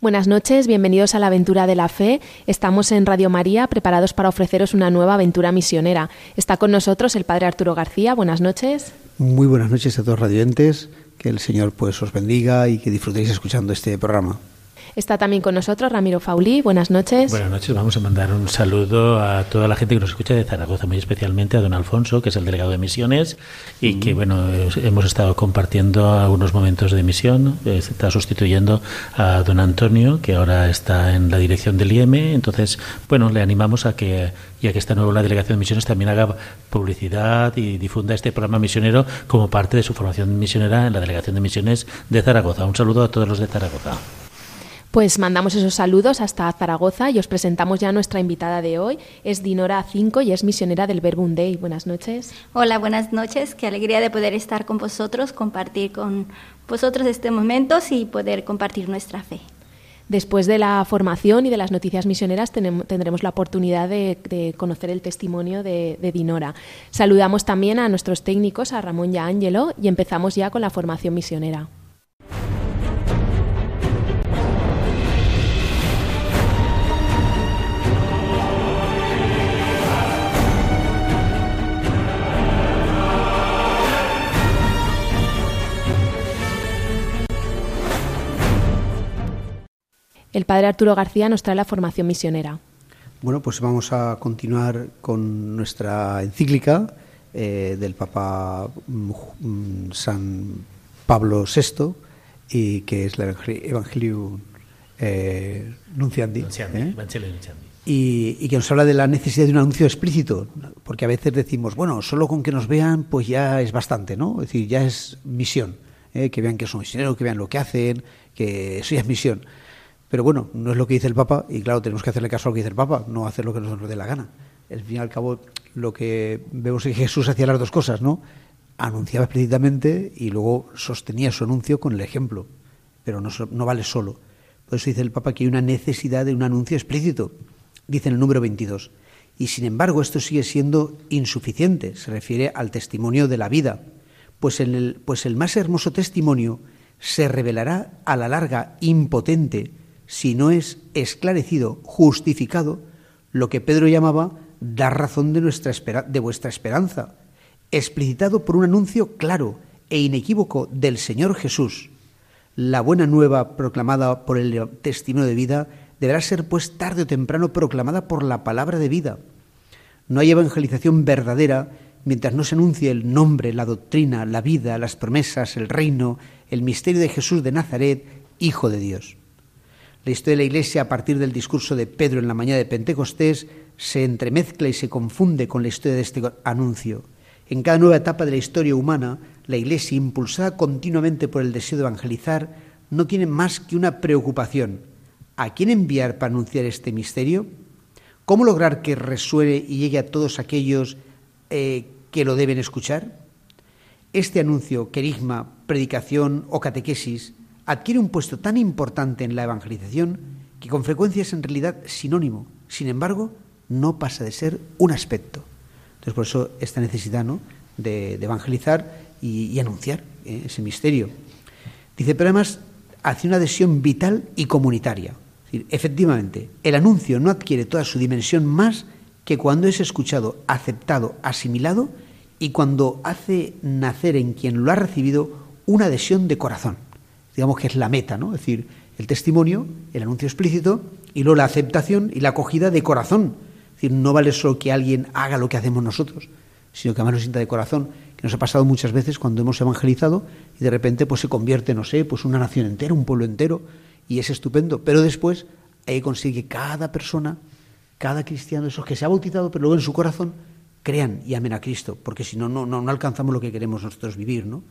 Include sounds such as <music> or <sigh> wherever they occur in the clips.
Buenas noches, bienvenidos a la aventura de la fe. Estamos en Radio María preparados para ofreceros una nueva aventura misionera. Está con nosotros el Padre Arturo García. Buenas noches. Muy buenas noches a todos los. Que el Señor pues os bendiga y que disfrutéis escuchando este programa. Está también con nosotros Ramiro Faulí. Buenas noches. Buenas noches. Vamos a mandar un saludo a toda la gente que nos escucha de Zaragoza, muy especialmente a don Alfonso, que es el delegado de misiones y que, bueno, hemos estado compartiendo algunos momentos de misión. Está sustituyendo a don Antonio, que ahora está en la dirección del IEM. Entonces, bueno, le animamos a que, ya que está nuevo en la delegación de misiones, también haga publicidad y difunda este programa misionero como parte de su formación misionera en la delegación de misiones de Zaragoza. Un saludo a todos los de Zaragoza. Pues mandamos esos saludos hasta Zaragoza y os presentamos ya a nuestra invitada de hoy. Es Dinora 5 y es misionera del Verbum Day. Buenas noches. Hola, buenas noches. Qué alegría de poder estar con vosotros, compartir con vosotros este momento y poder compartir nuestra fe. Después de la formación y de las noticias misioneras tendremos la oportunidad de, conocer el testimonio de, de, Dinora. Saludamos también a nuestros técnicos, a Ramón y a Ángelo, y empezamos ya con la formación misionera. El padre Arturo García nos trae la formación misionera. Bueno, pues vamos a continuar con nuestra encíclica eh, del Papa mm, San Pablo VI, y que es la Evangelium eh, Nunciandi. ¿eh? Y, y, que nos habla de la necesidad de un anuncio explícito, porque a veces decimos, bueno, solo con que nos vean, pues ya es bastante, ¿no? Es decir, ya es misión, que vean que son misioneros, que vean lo que hacen, que eso ya es misión. Pero bueno, no es lo que dice el Papa y claro, tenemos que hacerle caso a lo que dice el Papa, no hacer lo que nos dé la gana. Al fin y al cabo, lo que vemos es que Jesús hacía las dos cosas, ¿no? Anunciaba explícitamente y luego sostenía su anuncio con el ejemplo, pero no, vale solo. Por eso dice el Papa que hay una necesidad de un anuncio explícito, dice en el número 22. Y sin embargo, esto sigue siendo insuficiente, se refiere al testimonio de la vida, pues, en el, pues el más hermoso testimonio se revelará a la larga impotente si no es esclarecido, justificado, lo que Pedro llamaba dar razón de, nuestra de vuestra esperanza, explicitado por un anuncio claro e inequívoco del Señor Jesús. La buena nueva proclamada por el testimonio de vida deberá ser pues tarde o temprano proclamada por la palabra de vida. No hay evangelización verdadera mientras no se anuncie el nombre, la doctrina, la vida, las promesas, el reino, el misterio de Jesús de Nazaret, Hijo de Dios. La historia de la Iglesia, a partir del discurso de Pedro en la mañana de Pentecostés, se entremezcla y se confunde con la historia de este anuncio. En cada nueva etapa de la historia humana, la Iglesia, impulsada continuamente por el deseo de evangelizar, no tiene más que una preocupación. ¿A quién enviar para anunciar este misterio? ¿Cómo lograr que resuene y llegue a todos aquellos eh, que lo deben escuchar? Este anuncio, querigma, predicación o catequesis adquiere un puesto tan importante en la evangelización que con frecuencia es en realidad sinónimo. Sin embargo, no pasa de ser un aspecto. Entonces, por eso esta necesidad ¿no? de, evangelizar y, anunciar ¿eh? ese misterio. Dice, pero además hace una adhesión vital y comunitaria. efectivamente, el anuncio no adquiere toda su dimensión más que cuando es escuchado, aceptado, asimilado y cuando hace nacer en quien lo ha recibido una adhesión de corazón digamos que es la meta, ¿no? Es decir, el testimonio, el anuncio explícito y luego la aceptación y la acogida de corazón. Es decir, no vale solo que alguien haga lo que hacemos nosotros, sino que además nos sienta de corazón, que nos ha pasado muchas veces cuando hemos evangelizado y de repente pues se convierte, no sé, pues una nación entera, un pueblo entero y es estupendo, pero después conseguir que cada persona, cada cristiano, esos que se ha bautizado, pero luego en su corazón crean y amen a Cristo, porque si no, no, no alcanzamos lo que queremos nosotros vivir, ¿no?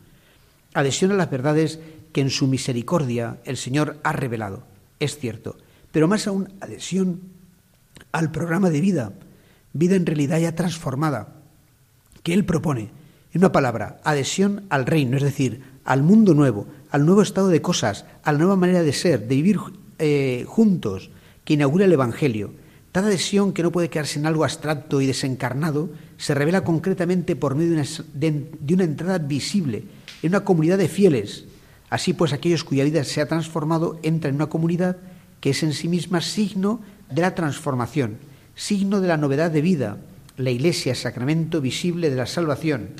Adhesión a las verdades que en su misericordia el Señor ha revelado, es cierto, pero más aún adhesión al programa de vida, vida en realidad ya transformada, que Él propone, En una palabra, adhesión al reino, es decir, al mundo nuevo, al nuevo estado de cosas, a la nueva manera de ser, de vivir eh, juntos, que inaugura el Evangelio. Tal adhesión que no puede quedarse en algo abstracto y desencarnado, se revela concretamente por medio de una, entrada visible en una comunidad de fieles. Así pues, aquellos cuya vida se ha transformado entran en una comunidad que es en sí misma signo de la transformación, signo de la novedad de vida, la Iglesia, sacramento visible de la salvación.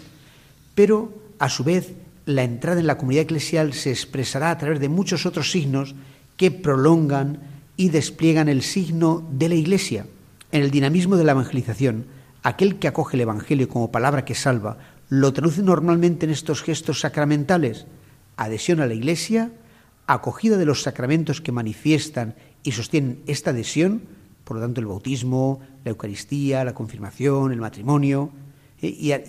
Pero, a su vez, la entrada en la comunidad eclesial se expresará a través de muchos otros signos que prolongan y despliegan el signo de la Iglesia en el dinamismo de la evangelización. Aquel que acoge el Evangelio como palabra que salva lo traduce normalmente en estos gestos sacramentales. Adhesión a la Iglesia, acogida de los sacramentos que manifiestan y sostienen esta adhesión, por lo tanto el bautismo, la Eucaristía, la confirmación, el matrimonio, eh,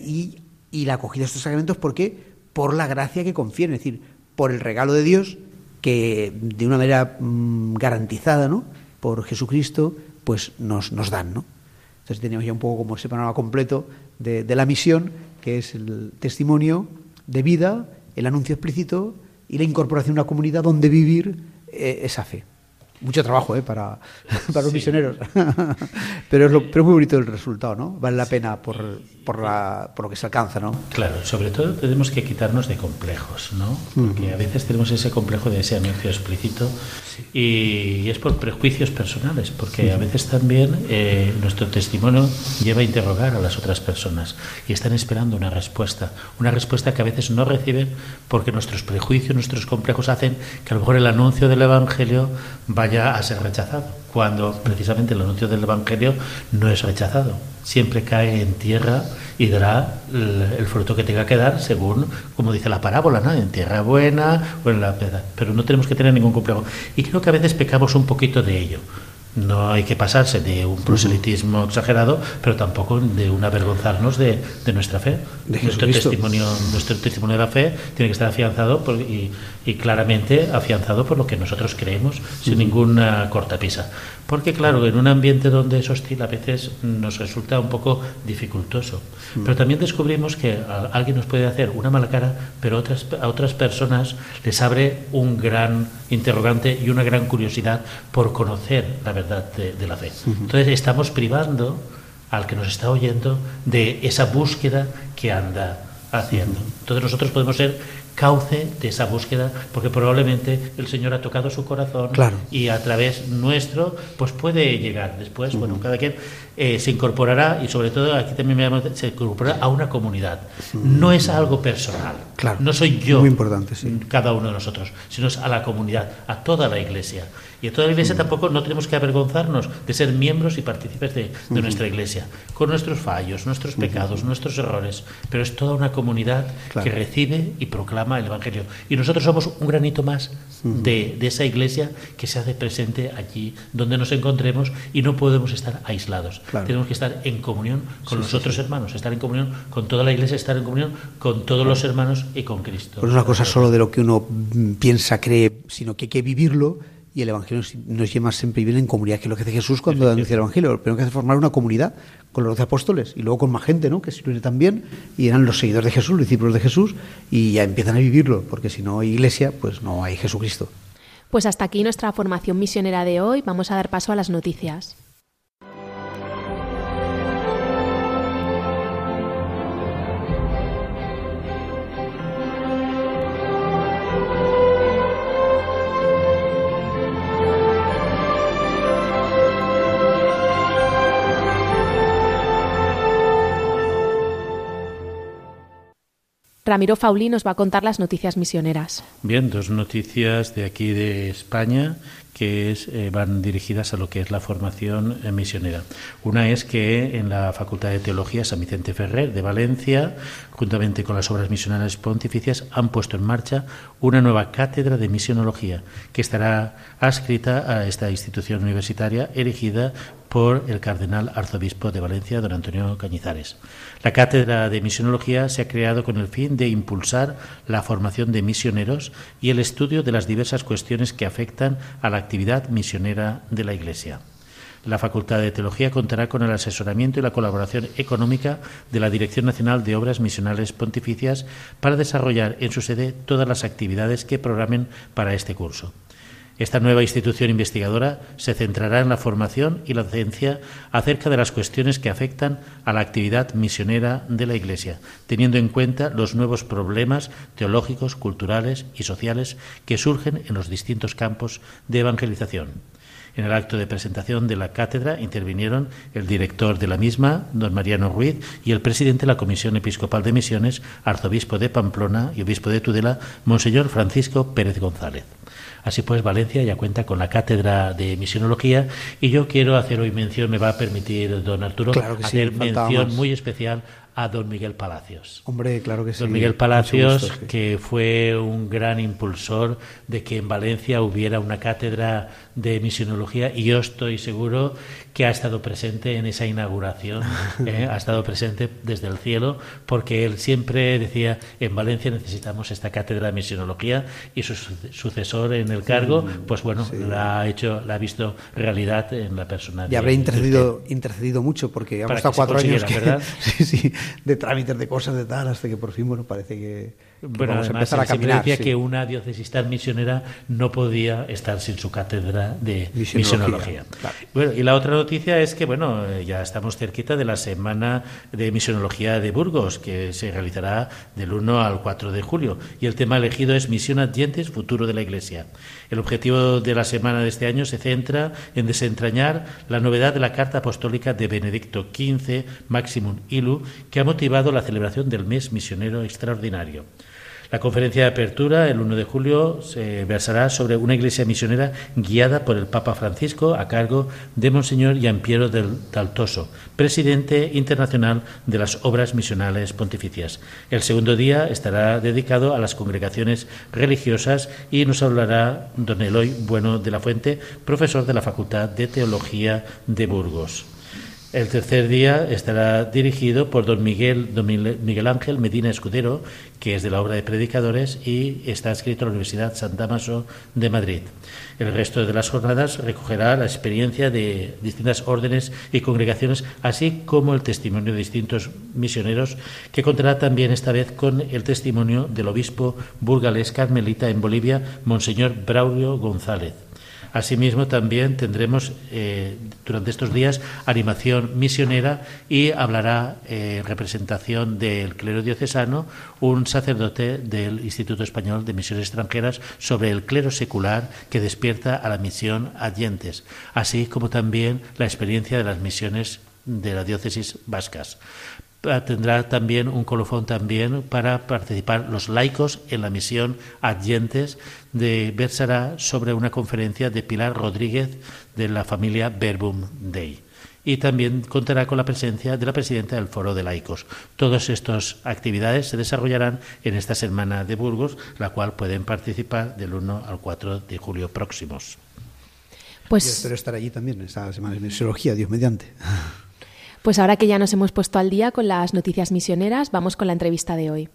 y, la acogida de estos sacramentos, ¿por qué? Por la gracia que confieren, es decir, por el regalo de Dios que de una manera mm, garantizada ¿no? por Jesucristo, pues nos, nos dan. ¿no? Entonces tenemos ya un poco como ese panorama completo de, la misión, que es el testimonio de vida, el anuncio explícito y la incorporación a una comunidad donde vivir eh, esa fe mucho trabajo ¿eh? para, <laughs> para los misioneros, <laughs> pero, es lo, pero muy bonito el resultado, ¿no? Vale la pena por, por, la, por lo que se alcanza, ¿no? Claro, sobre todo tenemos que quitarnos de complejos, ¿no? Porque a veces tenemos ese complejo de ese anuncio explícito y, es por prejuicios personales, porque a veces también eh, nuestro testimonio lleva a interrogar a las otras personas y están esperando una respuesta, una respuesta que a veces no reciben porque nuestros prejuicios, nuestros complejos hacen que a lo mejor el anuncio del Evangelio vaya a ser rechazado, cuando precisamente el anuncio del Evangelio no es rechazado. Siempre cae en tierra y dará el, fruto que tenga que dar según, como dice la parábola, ¿no? en tierra buena o en la piedra. Pero no tenemos que tener ningún complejo. Y creo que a veces pecamos un poquito de ello. No hay que pasarse de un proselitismo exagerado, pero tampoco de un avergonzarnos de, de nuestra fe. nuestro, testimonio, nuestro testimonio de la fe tiene que estar afianzado y, y, claramente afianzado por lo que nosotros creemos, sin ninguna cortapisa. Porque claro, en un ambiente donde es hostil a veces nos resulta un poco dificultoso. Pero también descubrimos que alguien nos puede hacer una mala cara, pero otras, a otras personas les abre un gran interrogante y una gran curiosidad por conocer la verdad de, la fe. Entonces estamos privando al que nos está oyendo de esa búsqueda que anda haciendo. Entonces nosotros podemos ser cauce de esa búsqueda, porque probablemente el Señor ha tocado su corazón y a través nuestro pues puede llegar después, bueno, cada quien eh, se incorporará y sobre todo aquí también me llamo, se incorporará a una comunidad. No es algo personal, claro. no soy yo, Muy importante, cada uno de nosotros, sino es a la comunidad, a toda la iglesia. Y a toda la iglesia tampoco no tenemos que avergonzarnos de ser miembros y partícipes de, nuestra iglesia, con nuestros fallos, nuestros pecados, nuestros errores, pero es toda una comunidad que recibe y proclama el Evangelio. Y nosotros somos un granito más de, esa iglesia que se hace presente allí donde nos encontremos y no podemos estar aislados. Tenemos que estar en comunión con los otros hermanos, estar en comunión con toda la iglesia, estar en comunión con todos los hermanos y con Cristo. No es una cosa solo de lo que uno piensa, cree, sino que hay que vivirlo y el Evangelio nos lleva siempre a vivir en comunidad, que es lo que hace Jesús cuando anuncia el Evangelio. Lo primero que hace es formar una comunidad con los doce apóstoles y luego con más gente, ¿no? que se también, y eran los seguidores de Jesús, los discípulos de Jesús, y ya empiezan a vivirlo, porque si no hay iglesia, pues no hay Jesucristo. Pues hasta aquí nuestra formación misionera de hoy. Vamos a dar paso a las noticias. Ramiro Fauli nos va a contar las noticias misioneras. Bien, dos noticias de aquí de España que eh, van dirigidas a lo que es la formación eh, misionera. Una es que en la Facultad de Teología San Vicente Ferrer de Valencia, juntamente con las obras misionales pontificias, han puesto en marcha una nueva cátedra de misionología que estará adscrita a esta institución universitaria erigida por el cardenal arzobispo de Valencia, don Antonio Cañizares. La cátedra de misionología se ha creado con el fin de impulsar la formación de misioneros y el estudio de las diversas cuestiones que afectan a la actividad misionera de la Iglesia. La Facultad de Teología contará con el asesoramiento y la colaboración económica de la Dirección Nacional de Obras Misionales Pontificias para desarrollar en su sede todas las actividades que programen para este curso. Esta nueva institución investigadora se centrará en la formación y la docencia acerca de las cuestiones que afectan a la actividad misionera de la Iglesia, teniendo en cuenta los nuevos problemas teológicos, culturales y sociales que surgen en los distintos campos de evangelización. En el acto de presentación de la cátedra intervinieron el director de la misma, don Mariano Ruiz, y el presidente de la Comisión Episcopal de Misiones, arzobispo de Pamplona y obispo de Tudela, Monseñor Francisco Pérez González. Así pues, Valencia ya cuenta con la cátedra de misionología y yo quiero hacer hoy mención, me va a permitir don Arturo, hacer mención muy especial a don Miguel Palacios. Hombre, claro que sí. Don Miguel Palacios, que fue un gran impulsor de que en Valencia hubiera una cátedra de misionología y yo estoy seguro que ha estado presente en esa inauguración, <laughs> ¿eh? ha estado presente desde el cielo, porque él siempre decía, en Valencia necesitamos esta cátedra de misionología y su sucesor en el cargo, pues bueno, la ha hecho, la ha visto realidad en la persona. Y habrá intercedido, intercedido mucho, porque hemos estado cuatro años ¿verdad? <laughs> sí, sí, de trámites de cosas de tal, hasta que por fin, bueno, parece que bueno, vamos a empezar a caminar. decía que una diócesis tan misionera no podía estar sin su cátedra de misionología. Bueno, y la otra noticia es que, bueno, eh, ya estamos cerquita de la semana de misionología de Burgos, que se realizará del 1 al 4 de julio. Y el tema elegido es Misión Adyentes, futuro de la Iglesia. El objetivo de la semana de este año se centra en desentrañar la novedad de la Carta Apostólica de Benedicto XV, Maximum Ilu, que ha motivado la celebración del mes misionero extraordinario. La conferencia de apertura, el 1 de julio, se versará sobre una iglesia misionera guiada por el Papa Francisco a cargo de Monseñor Giampiero del Daltoso, presidente internacional de las obras misionales pontificias. El segundo día estará dedicado a las congregaciones religiosas y nos hablará don Eloy Bueno de la Fuente, profesor de la Facultad de Teología de Burgos. El tercer día estará dirigido por don Miguel, Miguel Ángel Medina Escudero, que es de la obra de Predicadores y está escrito en la Universidad San Damaso de Madrid. El resto de las jornadas recogerá la experiencia de distintas órdenes y congregaciones, así como el testimonio de distintos misioneros, que contará también esta vez con el testimonio del obispo burgalés carmelita en Bolivia, Monseñor Braulio González. Asimismo, también tendremos eh, durante estos días animación misionera y hablará eh, en representación del clero diocesano un sacerdote del Instituto Español de Misiones Extranjeras sobre el clero secular que despierta a la misión adyentes, así como también la experiencia de las misiones de la diócesis vascas tendrá también un colofón también para participar los laicos en la misión adyentes de versará sobre una conferencia de Pilar Rodríguez de la familia Verbum Dei. Y también contará con la presencia de la presidenta del Foro de Laicos. Todas estas actividades se desarrollarán en esta semana de Burgos, la cual pueden participar del 1 al 4 de julio próximos. Pues Yo espero estar allí también, esta semana de misiología, Dios mediante. Pues ahora que ya nos hemos puesto al día con las noticias misioneras, vamos con la entrevista de hoy.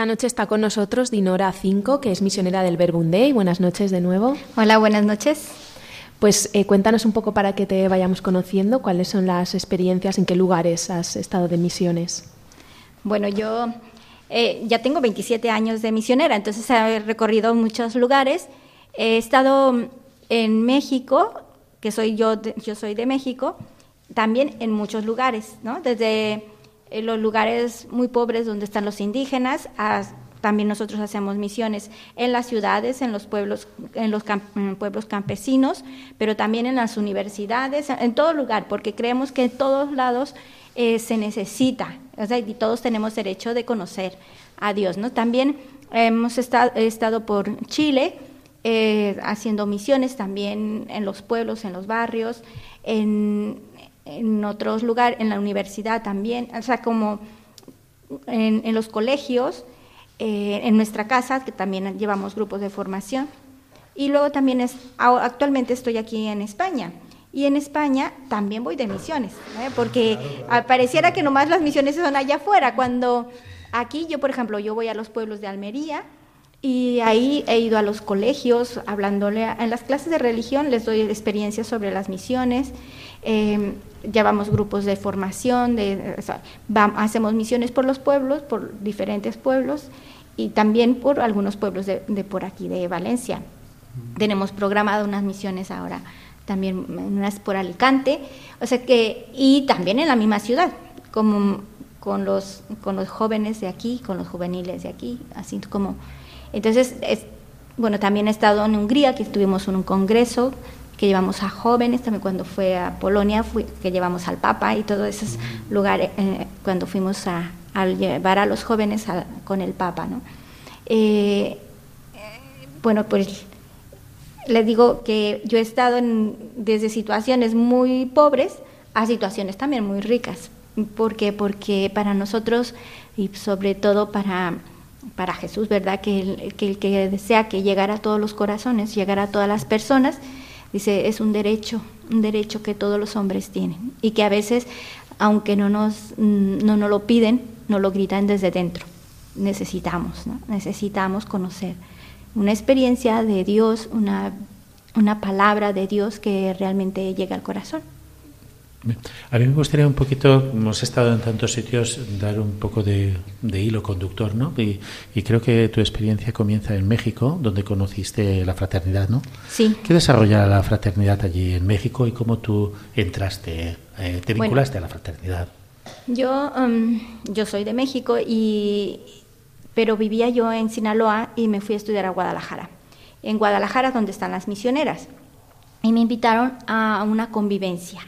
Esta noche está con nosotros Dinora Cinco, que es misionera del Verbundey. Buenas noches de nuevo. Hola, buenas noches. Pues eh, cuéntanos un poco para que te vayamos conociendo cuáles son las experiencias, en qué lugares has estado de misiones. Bueno, yo eh, ya tengo 27 años de misionera, entonces he recorrido muchos lugares. He estado en México, que soy yo, yo soy de México, también en muchos lugares, ¿no? Desde eh, los lugares muy pobres donde están los indígenas, también nosotros hacemos misiones en las ciudades, en los pueblos, en los pueblos campesinos, pero también en las universidades, en todo lugar, porque creemos que en todos lados eh, se necesita, o sea, y todos tenemos derecho de conocer a Dios, ¿no? También hemos estado, estado por Chile eh, haciendo misiones también en los pueblos, en los barrios, en en otros lugares, en la universidad también, o sea, como en, los colegios, eh, en nuestra casa, que también llevamos grupos de formación. Y luego también es, actualmente estoy aquí en España. Y en España también voy de misiones, ¿eh? porque pareciera que nomás las misiones son allá afuera, cuando aquí yo, por ejemplo, yo voy a los pueblos de Almería, y ahí he ido a los colegios hablándole, en las clases de religión les doy experiencias sobre las misiones, eh, llevamos grupos de formación, de, hacemos misiones por los pueblos, por diferentes pueblos y también por algunos pueblos de, por aquí, de Valencia. Tenemos programado unas misiones ahora, también unas por Alicante, o sea que, y también en la misma ciudad, como con los, con los jóvenes de aquí, con los juveniles de aquí, así como. Entonces, es, bueno, también he estado en Hungría, que estuvimos en un congreso que llevamos a jóvenes, también cuando fue a Polonia, que llevamos al Papa y todos esos lugares, eh, cuando fuimos a, llevar a los jóvenes con el Papa. ¿no? Eh, bueno, pues les digo que yo he estado desde situaciones muy pobres a situaciones también muy ricas. ¿Por qué? Porque para nosotros y sobre todo para, para Jesús, ¿verdad? Que el que desea que llegara a todos los corazones, llegara a todas las personas, Dice, es un derecho, un derecho que todos los hombres tienen y que a veces, aunque no nos, mm, no nos lo piden, nos lo gritan desde dentro. Necesitamos, ¿no? necesitamos conocer una experiencia de Dios, una, una palabra de Dios que realmente llega al corazón. A mí me gustaría un poquito, hemos estado en tantos sitios, dar un poco de, hilo conductor, ¿no? Y, creo que tu experiencia comienza en México, donde conociste la fraternidad, ¿no? Sí. ¿Qué desarrolla la fraternidad allí en México y cómo tú entraste, eh, te vinculaste a la fraternidad? Yo, um, yo soy de México, y, pero vivía yo en Sinaloa y me fui a estudiar a Guadalajara. En Guadalajara, donde están las misioneras. Y me invitaron a una convivencia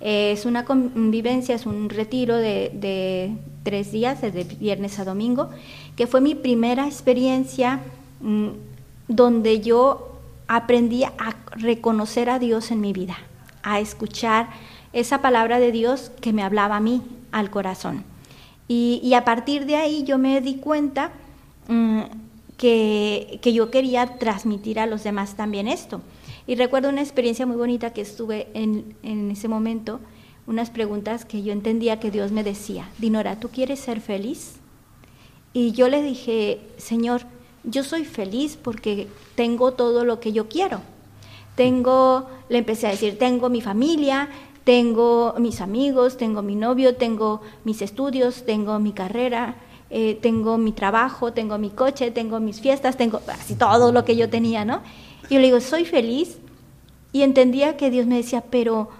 es una convivencia, es un retiro de, tres días, desde viernes a domingo, que fue mi primera experiencia mm, donde yo aprendí a reconocer a Dios en mi vida, a escuchar esa palabra de Dios que me hablaba a mí, al corazón. Y, a partir de ahí yo me di cuenta mm, que, que yo quería transmitir a los demás también esto. Y recuerdo una experiencia muy bonita que estuve en, en ese momento, unas preguntas que yo entendía que Dios me decía, Dinora, ¿tú quieres ser feliz? Y yo le dije, Señor, yo soy feliz porque tengo todo lo que yo quiero. Tengo, le empecé a decir, tengo mi familia, tengo mis amigos, tengo mi novio, tengo mis estudios, tengo mi carrera, eh, tengo mi trabajo, tengo mi coche, tengo mis fiestas, tengo así todo lo que yo tenía, ¿no? Y yo le digo, soy feliz. Y entendía que Dios me decía, pero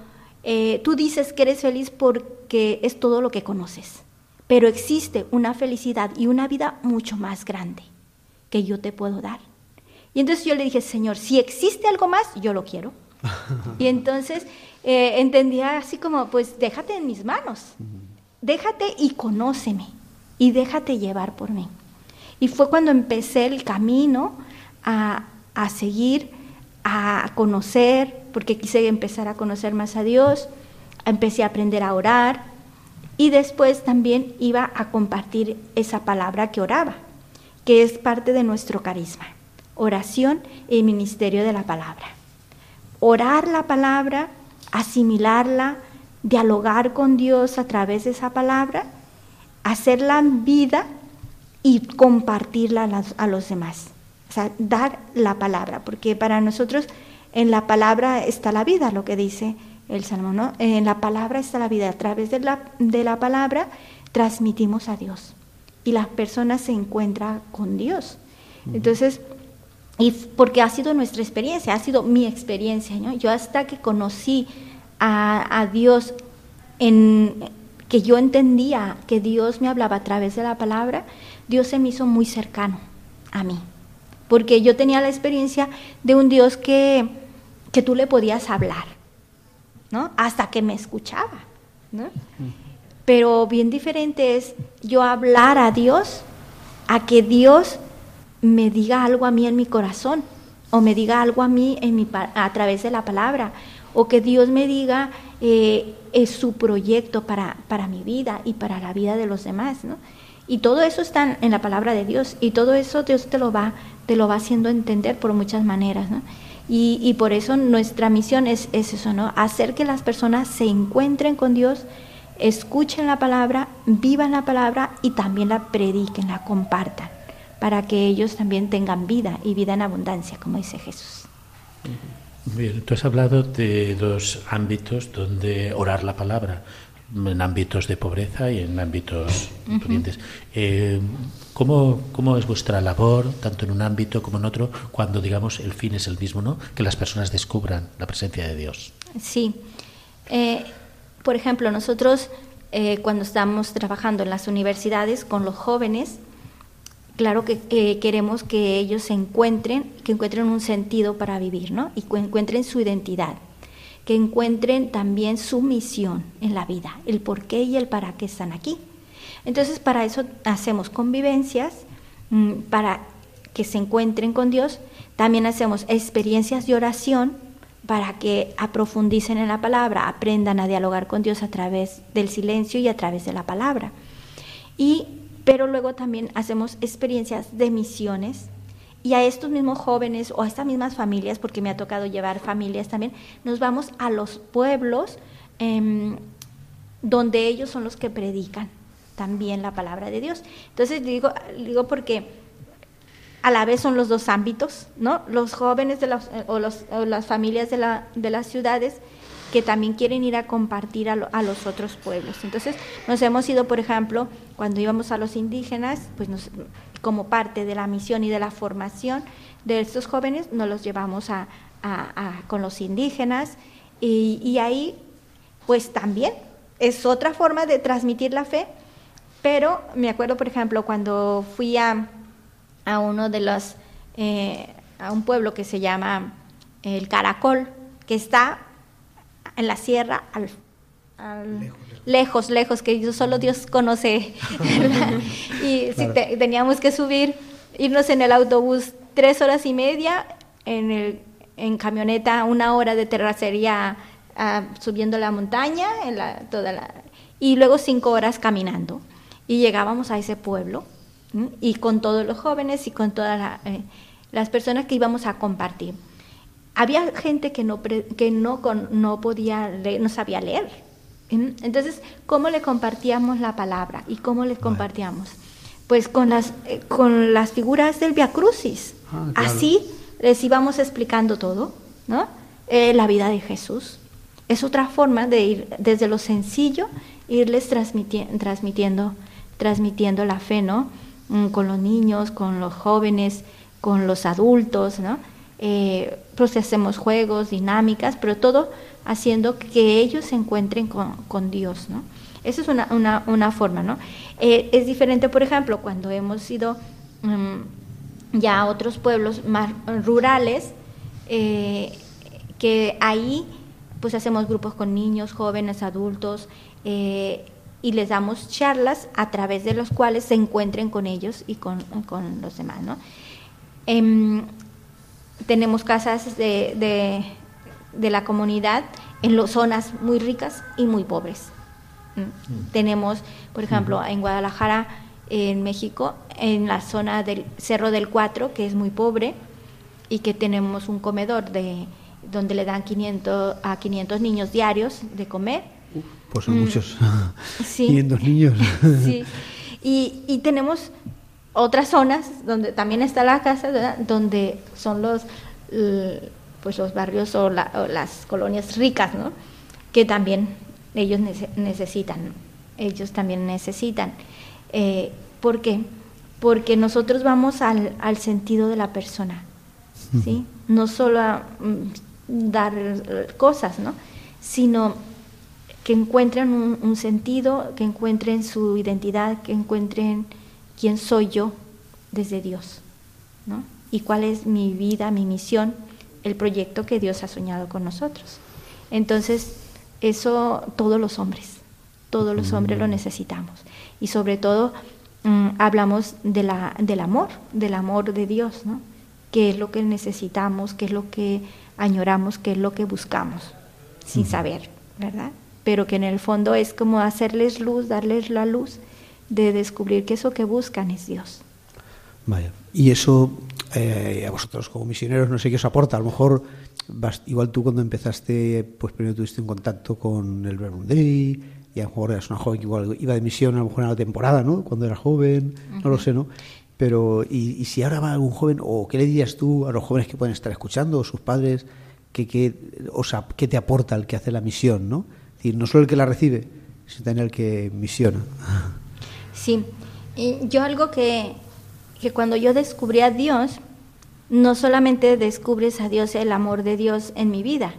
eh, tú dices que eres feliz porque es todo lo que conoces. Pero existe una felicidad y una vida mucho más grande que yo te puedo dar. Y entonces yo le dije, Señor, si existe algo más, yo lo quiero. y <laughs> entonces eh, entendía así como, pues déjate en mis manos, déjate y conóceme y déjate llevar por mí. Y fue cuando empecé el camino a, a seguir, a conocer, porque quise empezar a conocer más a Dios, empecé a aprender a orar y después también iba a compartir esa palabra que oraba, que es parte de nuestro carisma, oración y ministerio de la palabra. Orar la palabra, asimilarla, dialogar con Dios a través de esa palabra, hacerla vida y compartirla a, los demás. Sea, dar la palabra, porque para nosotros en la palabra está la vida, lo que dice el Salmo, ¿no? En la palabra está la vida. A través de la, de la palabra transmitimos a Dios y las personas se encuentran con Dios. Entonces, y porque ha sido nuestra experiencia, ha sido mi experiencia, ¿no? Yo hasta que conocí a, a Dios en que yo entendía que Dios me hablaba a través de la palabra, Dios se me hizo muy cercano a mí. Porque yo tenía la experiencia de un Dios que, que tú le podías hablar, ¿no? Hasta que me escuchaba. Pero bien diferente es yo hablar a Dios a que Dios me diga algo a mí en mi corazón o me diga algo a mí en mi, a través de la palabra o que Dios me diga eh, es su proyecto para, para mi vida y para la vida de los demás, ¿no? Y todo eso está en la palabra de Dios y todo eso Dios te lo va, te lo va haciendo entender por muchas maneras, ¿no? Y, y por eso nuestra misión es, es, eso, ¿no? Hacer que las personas se encuentren con Dios, escuchen la palabra, vivan la palabra y también la prediquen, la compartan, para que ellos también tengan vida y vida en abundancia, como dice Jesús. Bien, tú has hablado de dos ámbitos donde orar la palabra, en ámbitos de pobreza y en ámbitos uh ¿cómo, es vuestra labor, tanto en un ámbito como en otro, cuando, digamos, el fin es el mismo, ¿no? que las personas descubran la presencia de Dios? Sí. Eh, por ejemplo, nosotros eh, cuando estamos trabajando en las universidades con los jóvenes, claro que queremos que ellos se encuentren, que encuentren un sentido para vivir, ¿no? Y que encuentren su identidad, que encuentren también su misión en la vida, el por qué y el para qué están aquí. Entonces, para eso hacemos convivencias, mm, para que se encuentren con Dios. También hacemos experiencias de oración para que aprofundicen en la palabra, aprendan a dialogar con Dios a través del silencio y a través de la palabra. Y pero luego también hacemos experiencias de misiones y a estos mismos jóvenes o a estas mismas familias, porque me ha tocado llevar familias también, nos vamos a los pueblos em, donde ellos son los que predican también la palabra de Dios. Entonces digo, digo porque a la vez son los dos ámbitos, ¿no? Los jóvenes de o, las familias de, la, de las ciudades que también quieren ir a compartir a, los otros pueblos. Entonces, nos hemos ido, por ejemplo, cuando íbamos a los indígenas, pues como parte de la misión y de la formación de estos jóvenes, nos los llevamos a, con los indígenas y, ahí, pues también es otra forma de transmitir la fe, pero me acuerdo, por ejemplo, cuando fui a, a uno de los, eh, a un pueblo que se llama el Caracol, que está en la sierra, al, lejos, lejos, que solo Dios conoce. <laughs> <laughs> y si teníamos que subir, irnos en el autobús tres horas y media, en, el, en camioneta una hora de terracería ah, subiendo la montaña, en la, toda la, y luego cinco horas caminando. Y llegábamos a ese pueblo, y con todos los jóvenes y con todas eh, las personas que íbamos a compartir había gente que no, que no, no podía no sabía leer. Entonces, ¿cómo le compartíamos la palabra? ¿Y cómo les compartíamos? Pues con las, eh, con las figuras del Via Crucis. Ah, Así les íbamos explicando todo, ¿no? Eh, la vida de Jesús. Es otra forma de ir desde lo sencillo, irles transmitiendo, transmitiendo la fe, ¿no? Mm, con los niños, con los jóvenes, con los adultos, ¿no? Eh, hacemos juegos, dinámicas, pero todo haciendo que ellos se encuentren con, Dios, ¿no? Esa es una, una, forma, ¿no? Eh, es diferente, por ejemplo, cuando hemos ido mm, ya a otros pueblos más rurales, eh, que ahí pues hacemos grupos con niños, jóvenes, adultos, eh, y les damos charlas a través de los cuales se encuentren con ellos y con, los demás, ¿no? Em, tenemos casas de, de, la comunidad en zonas muy ricas y muy pobres. Mm. Mm. Tenemos, por ejemplo, en Guadalajara, en México, en la zona del Cerro del Cuatro, que es muy pobre, y que tenemos un comedor de donde le dan 500 a 500 niños diarios de comer. pues son mm. muchos. 500 <laughs> niños. <laughs> sí. Y, y tenemos otras zonas donde también está la casa, donde son los, pues los barrios o, las colonias ricas, ¿no? que también ellos necesitan, ellos también necesitan. Eh, ¿Por qué? Porque nosotros vamos al, al sentido de la persona, ¿sí? No solo a mm, dar cosas, ¿no? Sino que encuentren un, sentido, que encuentren su identidad, que encuentren quién soy yo desde Dios, ¿no? Y cuál es mi vida, mi misión, el proyecto que Dios ha soñado con nosotros. Entonces, eso todos los hombres, todos los hombres lo mm. necesitamos. Y sobre todo mm, hablamos de la, del amor, del amor de Dios, ¿no? ¿Qué es lo que necesitamos? ¿Qué es lo que añoramos? ¿Qué es lo que buscamos? Sin saber, ¿verdad? Pero que en el fondo es como hacerles luz, darles la luz de descubrir que eso que buscan es Dios. Vaya. Y eso eh, a vosotros como misioneros no sé qué os aporta. A lo mejor igual tú cuando empezaste, pues primero tuviste un contacto con el Verbum y a lo mejor eras una joven que igual iba de misión a lo mejor en la temporada, ¿no? Cuando era joven, no lo sé, ¿no? Pero, y, si ahora va algún joven, o qué le dirías tú a los jóvenes que pueden estar escuchando, o sus padres, que, que, o sea, qué te aporta el que hace la misión, ¿no? Es decir, no solo el que la recibe, sino también el que misiona. Sí, yo algo que, que cuando yo descubrí a Dios, no solamente descubres a Dios, el amor de Dios en mi vida,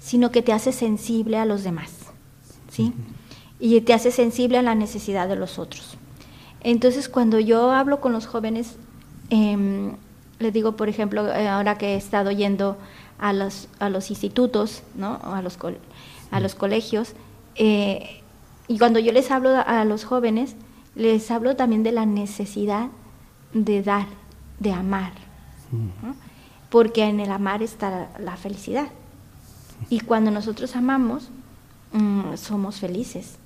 sino que te hace sensible a los demás, ¿sí? Y te hace sensible a la necesidad de los otros. Entonces, cuando yo hablo con los jóvenes, eh, les digo, por ejemplo, eh, ahora que he estado yendo a los, a los institutos, ¿no? a, los a los colegios, eh, y cuando yo les hablo a los jóvenes, les hablo también de la necesidad de dar, de amar, porque en el amar está la felicidad. Y cuando nosotros amamos, mm, somos felices,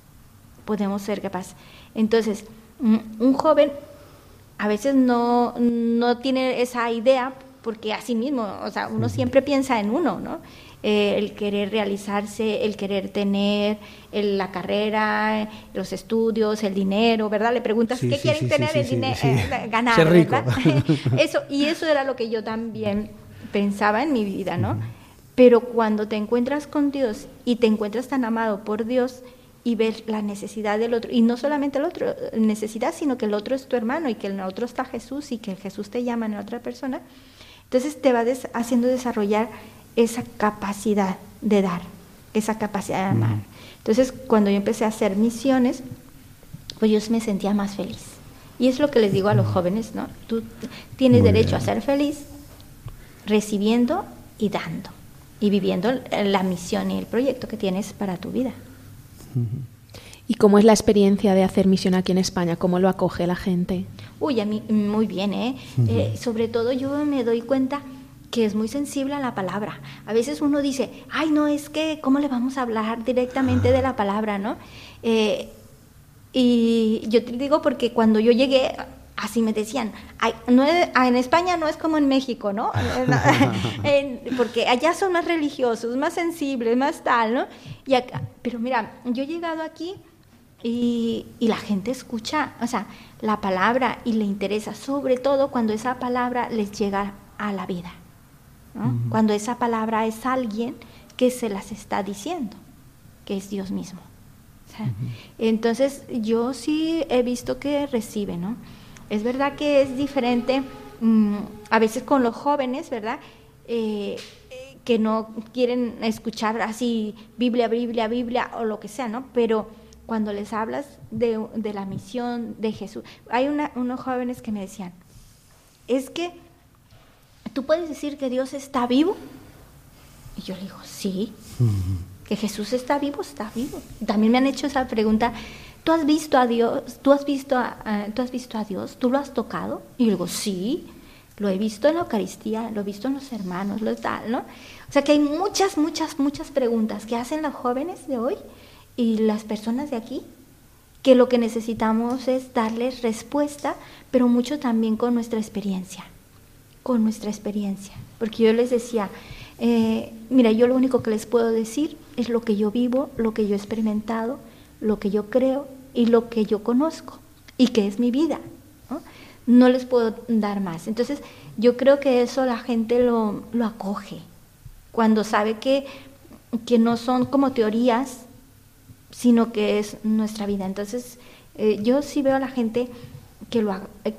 podemos ser capaces. Entonces, mm, un joven a veces no, no tiene esa idea porque así mismo, o sea, uno siempre piensa en uno, ¿no? Eh, el querer realizarse, el querer tener la carrera, los estudios, el dinero, ¿verdad? Le preguntas qué quieren tener, el dinero, eh, ganar, ¿verdad? eso, y eso era lo que yo también pensaba en mi vida, ¿no? Pero cuando te encuentras con Dios y te encuentras tan amado por Dios y ves la necesidad del otro, y no solamente el otro, necesidad, sino que el otro es tu hermano y que el otro está Jesús y que Jesús te llama en otra persona, entonces te va haciendo desarrollar esa capacidad de dar, esa capacidad de amar. Entonces, cuando yo empecé a hacer misiones, pues yo me sentía más feliz. Y es lo que les digo a los jóvenes, ¿no? Tú tienes derecho a ser feliz recibiendo y dando y viviendo la misión y el proyecto que tienes para tu vida. ¿Y cómo es la experiencia de hacer misión aquí en España? ¿Cómo lo acoge la gente? Uy, a mí muy bien, ¿eh? eh sobre todo yo me doy cuenta que es muy sensible a la palabra. A veces uno dice, ay, no, es que, ¿cómo le vamos a hablar directamente de la palabra, no? Eh, y yo te digo porque cuando yo llegué, así me decían, ay, no ah, en España no es como en México, ¿no? <laughs> porque allá son más religiosos, más sensibles, más tal, ¿no? Y acá, pero mira, yo he llegado aquí y, y, la gente escucha, o sea, la palabra y le interesa, sobre todo cuando esa palabra les llega a la vida cuando esa palabra es alguien que se las está diciendo, que es Dios mismo. Entonces yo sí he visto que recibe, ¿no? Es verdad que es diferente mm, a veces con los jóvenes, ¿verdad? Eh, que no quieren escuchar así Biblia, Biblia, Biblia o lo que sea, ¿no? Pero cuando les hablas de, la misión de Jesús, hay unos jóvenes que me decían, es que ¿tú puedes decir que Dios está vivo? Y yo le digo, sí. Que Jesús está vivo, está vivo. También me han hecho esa pregunta, ¿tú has visto a Dios? ¿Tú has visto a, ¿tú has visto a Dios? ¿Tú lo has tocado? Y yo digo, sí, lo he visto en la Eucaristía, lo he visto en los hermanos, lo tal, ¿no? O sea que hay muchas, muchas, muchas preguntas que hacen los jóvenes de hoy y las personas de aquí, que lo que necesitamos es darles respuesta, pero mucho también con nuestra experiencia con nuestra experiencia. Porque yo les decía, eh, mira, yo lo único que les puedo decir es lo que yo vivo, lo que yo he experimentado, lo que yo creo y lo que yo conozco y que es mi vida. no les puedo dar más. Entonces, yo creo que eso la gente lo, lo acoge, cuando sabe que, que no son como teorías, sino que es nuestra vida. Entonces, eh, yo sí veo a la gente que, lo,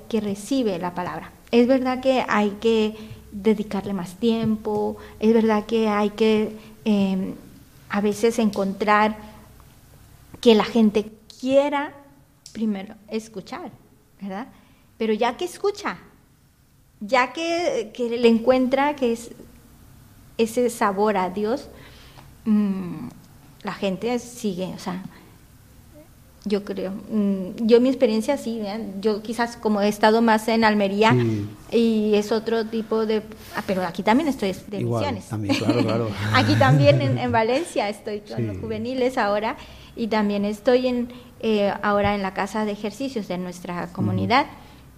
que recibe la palabra. Es verdad que hay que dedicarle más tiempo, es verdad que hay que em, a veces encontrar que la gente quiera primero escuchar, ¿verdad? Pero ya que escucha, ya que, le encuentra que es ese sabor a Dios, mm, la gente sigue, o sea, yo creo. Mm, yo mi experiencia sí, yo quizás como he estado más en Almería y es otro tipo de... Ah, pero aquí también estoy de misiones. También, claro, claro. <laughs> aquí también en, Valencia estoy con los juveniles ahora y también estoy en, eh, ahora en la casa de ejercicios de nuestra comunidad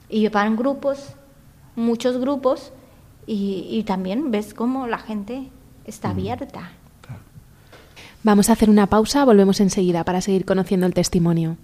y van grupos, muchos grupos y, y también ves cómo la gente está abierta. Vamos a hacer una pausa, volvemos enseguida para seguir conociendo el testimonio.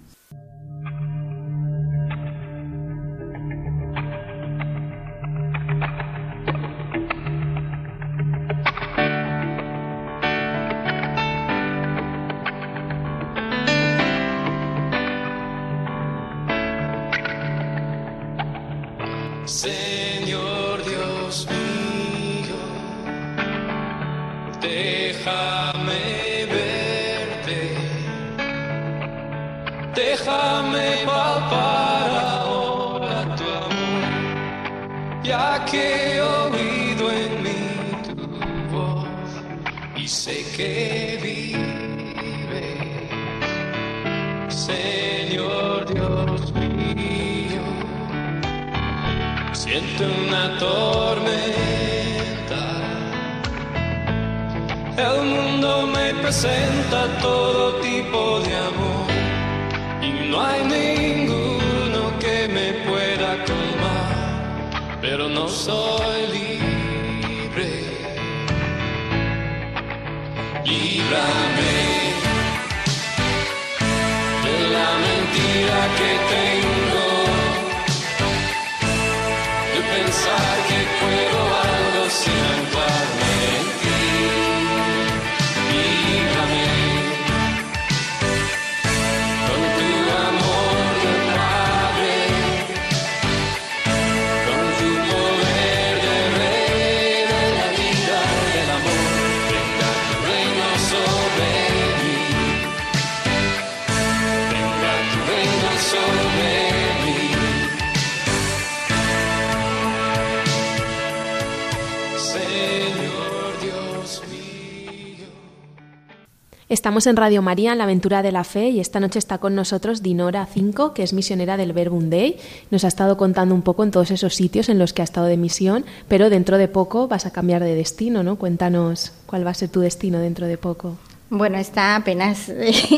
Libra. Estamos en Radio María, en la aventura de la fe, y esta noche está con nosotros Dinora Cinco, que es misionera del Verbum Day. Nos ha estado contando un poco en todos esos sitios en los que ha estado de misión, pero dentro de poco vas a cambiar de destino, ¿no? Cuéntanos cuál va a ser tu destino dentro de poco. Bueno, está apenas,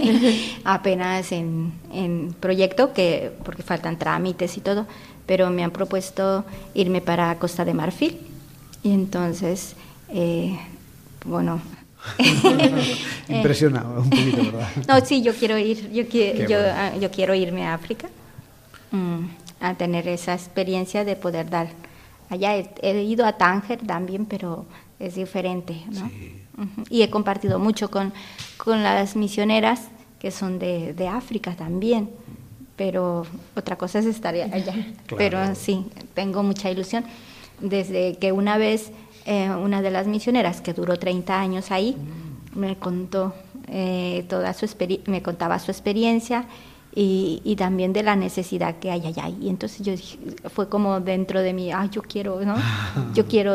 <laughs> apenas en, en, proyecto, que, porque faltan trámites y todo, pero me han propuesto irme para Costa de Marfil. Y entonces, eh, bueno, <laughs> Impresionado un poquito, ¿verdad? No, sí, yo quiero ir, yo, yo, ah, yo quiero irme a África mm, a tener esa experiencia de poder dar. Allá he, ido a Tánger también, pero es diferente, ¿no? Y he compartido mucho con, con las misioneras que son de, de África también, pero otra cosa es estar allá. <laughs> Pero sí, tengo mucha ilusión. Desde que una vez eh, una de las misioneras que duró 30 años ahí, me contó eh, toda su me contaba su experiencia y, también de la necesidad que hay allá. Y entonces yo dije, fue como dentro de mí, yo quiero, ¿no? <laughs> Yo quiero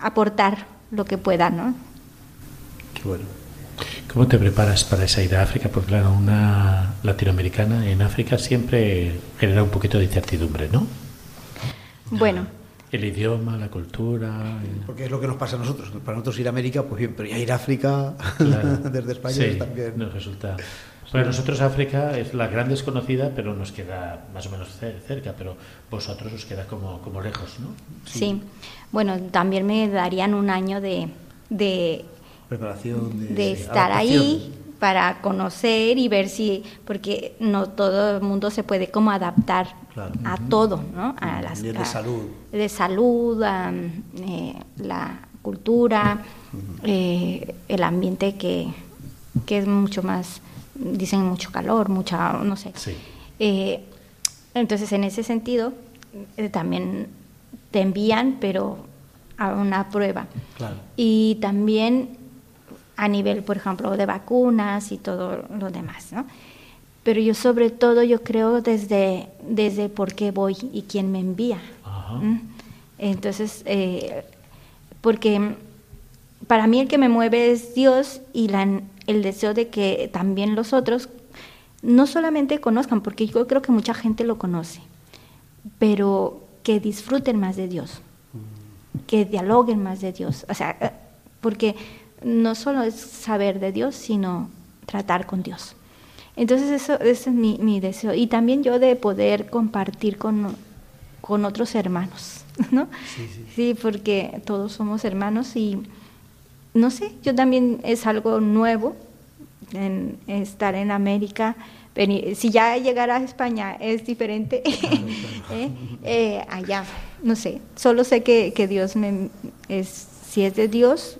aportar lo que pueda, ¿no? Qué bueno. ¿Cómo te preparas para esa ida a África? Porque claro, una latinoamericana en África siempre genera un poquito de incertidumbre, ¿no? Bueno, el idioma, la cultura. Porque es lo que nos pasa a nosotros. Para nosotros ir a América, pues bien, pero ya ir a África <laughs> desde España sí, también. Nos resulta. Para nosotros África es la gran desconocida, pero nos queda más o menos cerca, pero vosotros os queda como, como lejos, ¿no? Sí. Bueno, también me darían un año de, de preparación, de, estar ahí para conocer y ver si, porque no todo el mundo se puede como adaptar a todo, ¿no? A las, de salud. De salud, a eh, la cultura, eh, el ambiente que, que, es mucho más, dicen mucho calor, mucha, no sé. Eh, entonces, en ese sentido, también te envían, pero a una prueba. Y también a nivel, por ejemplo, de vacunas y todo lo demás, ¿no? Pero yo sobre todo yo creo desde, desde por qué voy y quién me envía. Entonces, eh, porque para mí el que me mueve es Dios y la, el deseo de que también los otros no solamente conozcan, porque yo creo que mucha gente lo conoce, pero que disfruten más de Dios, que dialoguen más de Dios. O sea, eh, porque no solo es saber de Dios, sino tratar con Dios. Entonces eso, ese es mi, deseo. Y también yo de poder compartir con, con otros hermanos, <laughs> ¿no? Sí, porque todos somos hermanos y no sé, yo también es algo nuevo en estar en América. Si ya llegar a España es diferente, <laughs> ¿eh? Eh, allá, no sé, solo sé que, que Dios me, es, si es de Dios,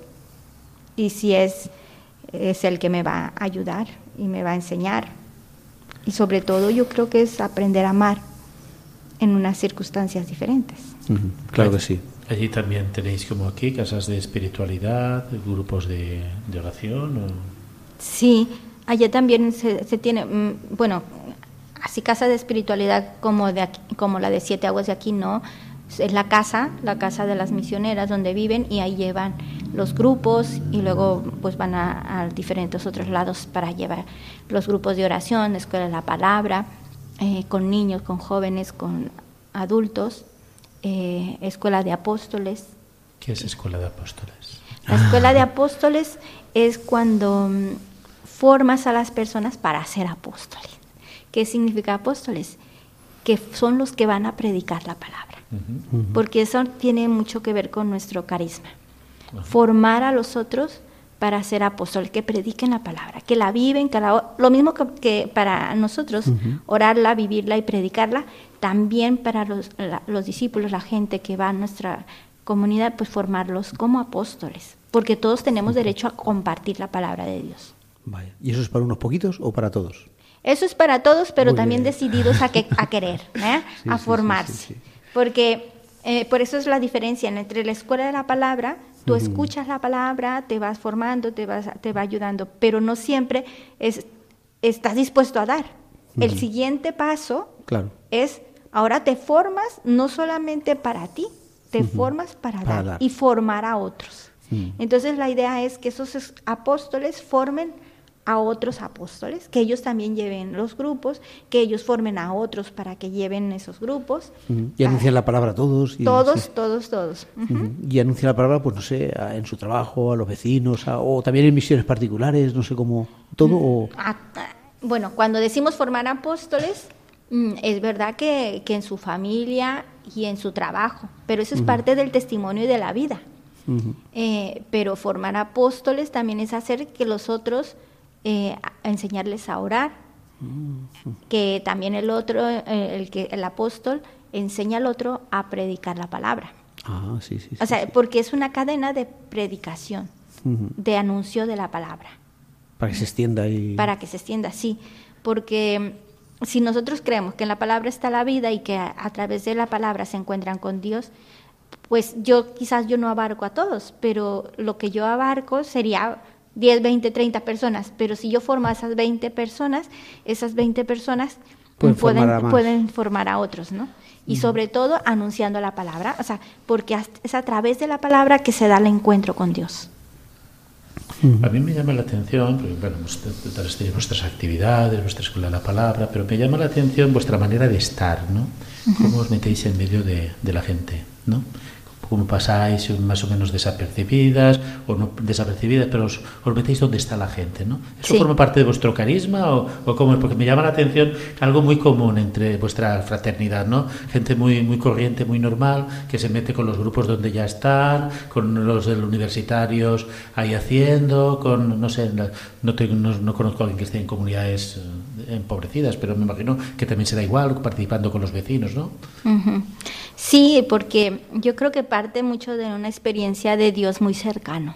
y si es, es el que me va a ayudar y me va a enseñar. Y sobre todo yo creo que es aprender a amar en unas circunstancias diferentes. Claro que sí. Allí también tenéis como aquí casas de espiritualidad, grupos de, oración. Sí, allí también se, se, tiene, mm, bueno, así casas de espiritualidad como, de como la de Siete Aguas de aquí, no. Es la casa, la casa de las misioneras donde viven y ahí llevan los grupos y luego pues van a, diferentes otros lados para llevar los grupos de oración, escuela de la palabra, eh, con niños, con jóvenes, con adultos, eh, escuela de apóstoles. ¿Qué es escuela de apóstoles? La escuela de apóstoles es cuando mm, formas a las personas para ser apóstoles. ¿Qué significa apóstoles? Que son los que van a predicar la palabra. Porque eso tiene mucho que ver con nuestro carisma formar a los otros para ser apóstoles, que prediquen la palabra, que la viven, que lo mismo que, para nosotros, orarla, vivirla y predicarla, también para los, los, discípulos, la gente que va a nuestra comunidad, pues formarlos como apóstoles, porque todos tenemos derecho a compartir la palabra de Dios. ¿Y eso es para unos poquitos o para todos? Eso es para todos, pero también decididos a, que, a <laughs> querer, ¿eh? a formarse. Porque eh, por eso es la diferencia entre la escuela de la palabra Tú escuchas la palabra, te vas formando, te, vas, te va ayudando, pero no siempre es, estás dispuesto a dar. El siguiente paso es, ahora te formas no solamente para ti, te formas para, dar, y formar a otros. Entonces la idea es que esos apóstoles formen a otros apóstoles, que ellos también lleven los grupos, que ellos formen a otros para que lleven esos grupos. Y anuncian la palabra a todos. todos, todos, todos. Y anuncian la palabra, pues no sé, en su trabajo, a los vecinos, o también en misiones particulares, no sé cómo, todo. bueno, cuando decimos formar apóstoles, mm, es verdad que, que, en su familia y en su trabajo, pero eso es parte del testimonio y de la vida. Eh, pero formar apóstoles también es hacer que los otros eh, enseñarles a orar, que también el otro, eh, el, que, el apóstol, enseña al otro a predicar la palabra. Ah, sí, sí, O sea, porque es una cadena de predicación, de anuncio de la palabra. Para que se extienda y... Para que se extienda, sí. Porque mm, si nosotros creemos que en la palabra está la vida y que a, través de la palabra se encuentran con Dios, pues yo quizás yo no abarco a todos, pero lo que yo abarco sería 10, 20, 30 personas, pero si yo formo a esas 20 personas, esas 20 personas pueden, pueden, formar, a otros, ¿no? Y sobre todo anunciando la palabra, o sea, porque es a través de la palabra que se da el encuentro con Dios. A mí me llama la atención, porque bueno, tenéis vuestras actividades, vuestra escuela de la palabra, pero me llama la atención vuestra manera de estar, ¿no? Cómo os metéis en medio de, de la gente, ¿no? Cómo pasáis más o menos desapercibidas o no desapercibidas, pero os, metéis donde está la gente, ¿no? ¿Eso forma parte de vuestro carisma o, o cómo? Porque me llama la atención algo muy común entre vuestra fraternidad, ¿no? Gente muy, muy corriente, muy normal, que se mete con los grupos donde ya están, con los universitarios ahí haciendo, con, no sé, no, no, no conozco a alguien que esté en comunidades empobrecidas, pero me imagino que también será igual participando con los vecinos, ¿no? Sí, porque yo creo que parte mucho de una experiencia de Dios muy cercano.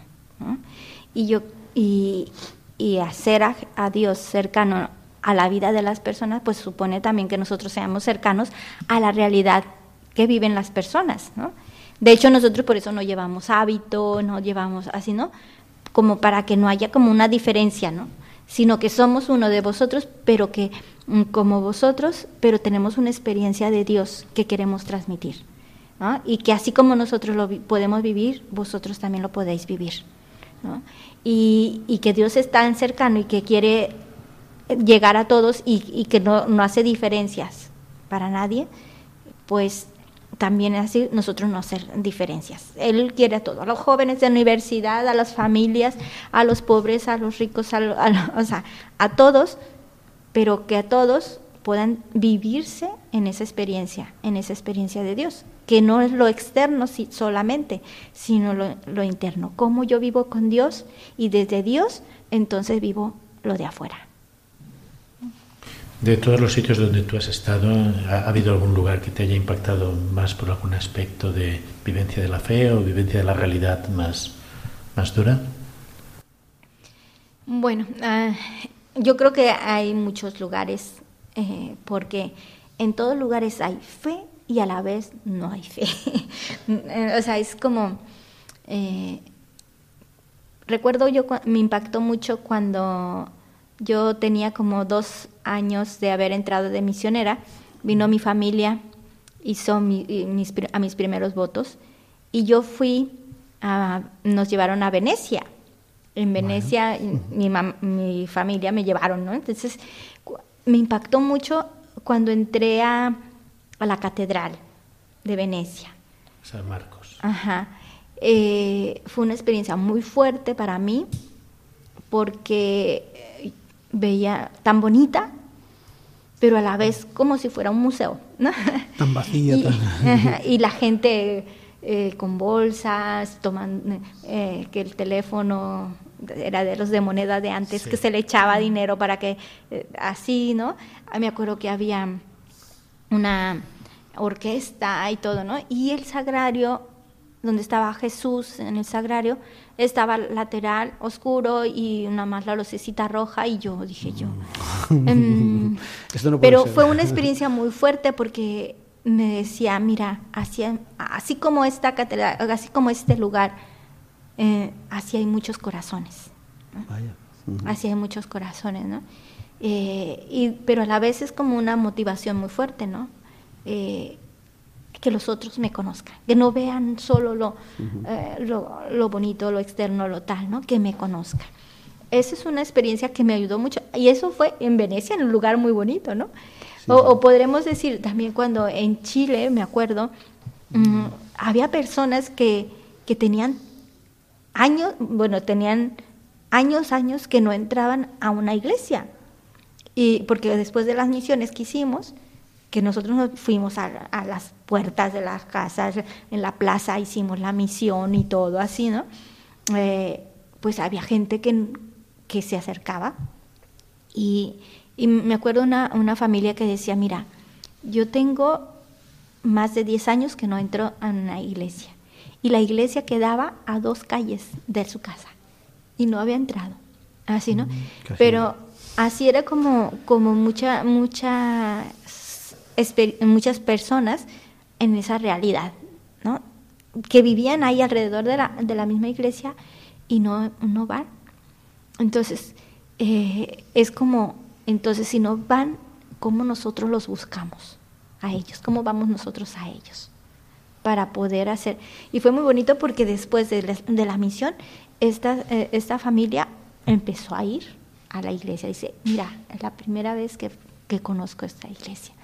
Y yo y, hacer a, Dios cercano a la vida de las personas, pues supone también que nosotros seamos cercanos a la realidad que viven las personas, ¿no? De hecho, nosotros por eso no llevamos hábito, no llevamos así, ¿no? Como para que no haya como una diferencia, ¿no? Sino que somos uno de vosotros, pero que mm, como vosotros, pero tenemos una experiencia de Dios que queremos transmitir. Y que así como nosotros lo podemos vivir, vosotros también lo podéis vivir. Y, que Dios es tan cercano y que quiere llegar a todos y, y que no, no hace diferencias para nadie, pues también así nosotros no hacer diferencias. Él quiere a todos, a los jóvenes de universidad, a las familias, a los pobres, a los ricos, a, o sea, a todos, pero que a todos puedan vivirse en esa experiencia, en esa experiencia de Dios, que no es lo externo solamente, sino lo, lo interno. Cómo yo vivo con Dios y desde Dios, entonces vivo lo de afuera. De todos los sitios donde tú has estado, ¿ha, habido algún lugar que te haya impactado más por algún aspecto de vivencia de la fe o vivencia de la realidad más, más dura? Bueno, ah, yo creo que hay muchos lugares, eh, porque en todos lugares hay fe y a la vez no hay fe. <laughs> o sea, es como... Eh, recuerdo yo, me impactó mucho cuando yo tenía como dos años de haber entrado de misionera, vino mi familia, hizo mis, a mis primeros votos y yo fui, a, nos llevaron a Venecia. En Venecia mi, mi, familia me llevaron, ¿no? Entonces me impactó mucho cuando entré a, a la catedral de Venecia. San Marcos. Ajá. Eh, fue una experiencia muy fuerte para mí porque veía tan bonita, pero a la vez como si fuera un museo. ¿no? <laughs> Tan vacía. y, y la gente eh, con bolsas, tomando eh, que el teléfono era de los de moneda de antes, que se le echaba dinero para que, eh, así, ¿no? Ah, me acuerdo que había una orquesta y todo, ¿no? Y el sagrario donde estaba Jesús en el sagrario, estaba lateral, oscuro y una más la lucecita roja y yo dije yo. Mm. Em, <laughs> pero fue una experiencia muy fuerte porque me decía, mira, así, así como esta catedral, así como este lugar, eh, así hay muchos corazones. Así hay muchos corazones, ¿no? Eh, y, pero a la vez es como una motivación muy fuerte, ¿no? Eh, que los otros me conozcan, que no vean solo eh, lo, lo, bonito, lo externo, lo tal, ¿no? que me conozcan. Esa es una experiencia que me ayudó mucho y eso fue en Venecia, en un lugar muy bonito, ¿no? O, podremos decir también cuando en Chile, me acuerdo, mm, había personas que, que tenían años, bueno, tenían años, años que no entraban a una iglesia. Y porque después de las misiones que hicimos, que nosotros nos fuimos a, las puertas de las casas, en la plaza hicimos la misión y todo así, ¿no? Eh, pues había gente que, que se acercaba y, y me acuerdo una, una familia que decía, mira, yo tengo más de 10 años que no entro a una iglesia y la iglesia quedaba a dos calles de su casa y no había entrado, así, ¿no? Mm, Pero así era como, como mucha, mucha muchas personas en esa realidad, ¿no? que vivían ahí alrededor de la, de la misma iglesia y no, no van. Entonces, eh, es como, entonces si no van, ¿cómo nosotros los buscamos a ellos? ¿Cómo vamos nosotros a ellos? Para poder hacer. Y fue muy bonito porque después de la, de la misión, esta, eh, esta familia empezó a ir a la iglesia. Dice, mira, es la primera vez que, que conozco esta iglesia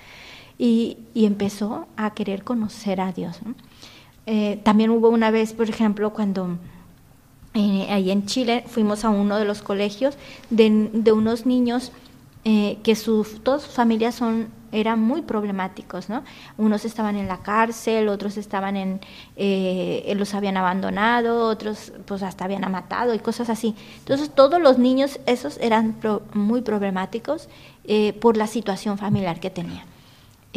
y, empezó a querer conocer a Dios. Eh, también hubo una vez, por ejemplo, cuando eh, ahí en Chile fuimos a uno de los colegios de, de unos niños eh, que sus, todas sus familias son, eran muy problemáticos, ¿no? Unos estaban en la cárcel, otros estaban en, los habían abandonado, otros pues hasta habían matado y cosas así. Entonces todos los niños esos eran muy problemáticos eh, por la situación familiar que tenía.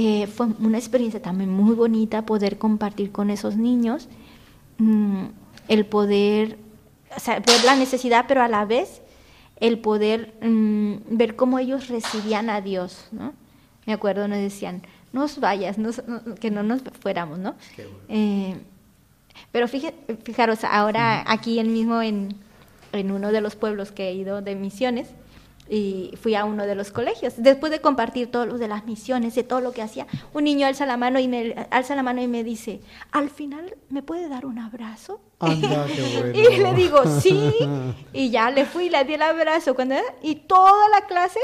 Eh, fue una experiencia también muy bonita poder compartir con esos niños mm, el poder, o sea, ver la necesidad, pero a la vez el poder mm, ver cómo ellos recibían a Dios, ¿no? Me acuerdo, nos decían, no os vayas, que no nos fuéramos, ¿no? Eh, pero fijaros, ahora aquí en mismo en, en uno de los pueblos que he ido de misiones, y fui a uno de los colegios. Después de compartir todo lo de las misiones, de todo lo que hacía, un niño alza la mano y me alza la mano y me dice, "Al final me puede dar un abrazo." <laughs> y le digo, "Sí." <laughs> y ya le fui, le di el abrazo cuando y toda la clase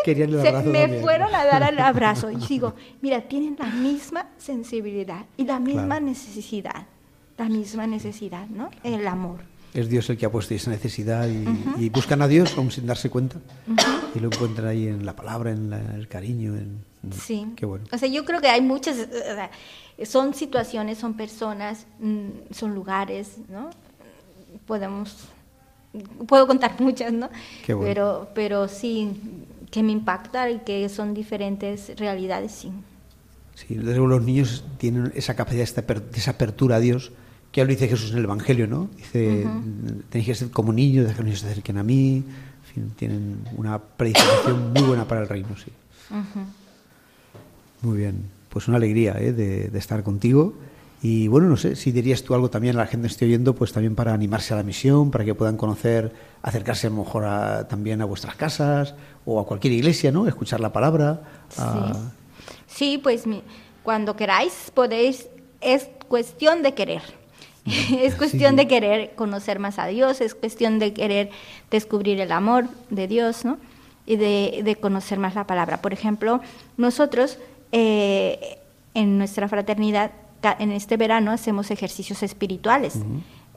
me fueron a dar el <laughs> abrazo y digo, "Mira, tienen la misma sensibilidad y la misma necesidad, la misma necesidad, ¿no? El amor es Dios el que ha puesto esa necesidad y, buscan a Dios aún sin darse cuenta y lo encuentran ahí en la palabra, en el cariño. En, sí. Qué bueno. O sea, yo creo que hay muchas, son situaciones, son personas, mm, son lugares, ¿no? Podemos, puedo contar <laughs> muchas, ¿no? Qué bueno. Pero, pero sí, que me impactan y que son diferentes realidades, sí. Sí, luego los niños tienen esa capacidad de esa apertura a Dios ya lo dice Jesús en el Evangelio, ¿no? Dice, tenéis que ser como niños, dejar que se acerquen a mí. En fin, tienen una predisposición muy buena para el reino, sí. Muy bien. Pues una alegría ¿eh? de, estar contigo. Y bueno, no sé, si dirías tú algo también a la gente que esté oyendo, pues también para animarse a la misión, para que puedan conocer, acercarse a lo mejor también a vuestras casas o a cualquier iglesia, ¿no? Escuchar la palabra. Sí, sí pues cuando queráis podéis, es cuestión de querer. <laughs> es cuestión de querer conocer más a Dios, es cuestión de querer descubrir el amor de Dios, ¿no? Y de, conocer más la palabra. Por ejemplo, nosotros eh, en nuestra fraternidad, en este verano hacemos ejercicios espirituales.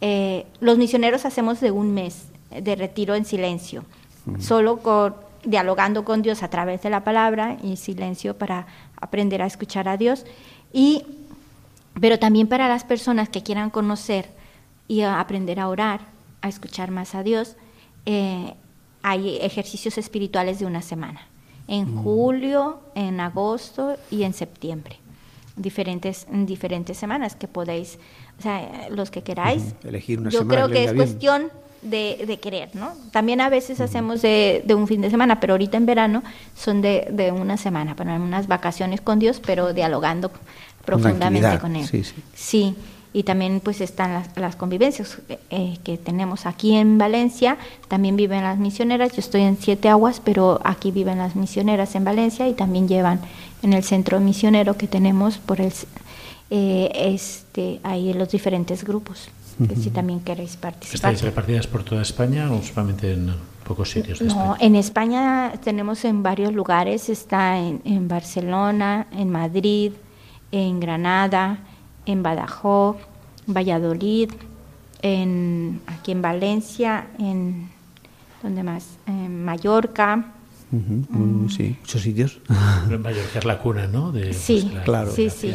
Eh, los misioneros hacemos de un mes de retiro en silencio, solo con, dialogando con Dios a través de la palabra y silencio para aprender a escuchar a Dios. Y pero también para las personas que quieran conocer y aprender a orar, a escuchar más a Dios, eh, hay ejercicios espirituales de una semana, en mm. julio, en agosto y en septiembre. Diferentes, diferentes semanas que podéis, o sea, los que queráis. Elegir una Yo creo que es cuestión de, querer, ¿no? También a veces hacemos de, un fin de semana, pero ahorita en verano son de, de una semana, para unas vacaciones con Dios, pero dialogando profundamente con él. Sí, y también pues están las, convivencias eh, que tenemos aquí en Valencia, también viven las misioneras, yo estoy en Siete Aguas, pero aquí viven las misioneras en Valencia y también llevan en el centro misionero que tenemos por el eh, este ahí los diferentes grupos, que si también queréis participar. ¿Estáis repartidas por toda España o solamente en pocos sitios? no, en España tenemos en varios lugares, está en, en Barcelona, en Madrid, en Granada, en Badajoz, Valladolid, en, aquí en Valencia, en ¿dónde más? En Mallorca. Mm. Sí, muchos sitios. en Mallorca es la cuna, ¿no? De, sí, claro. Sí, sí.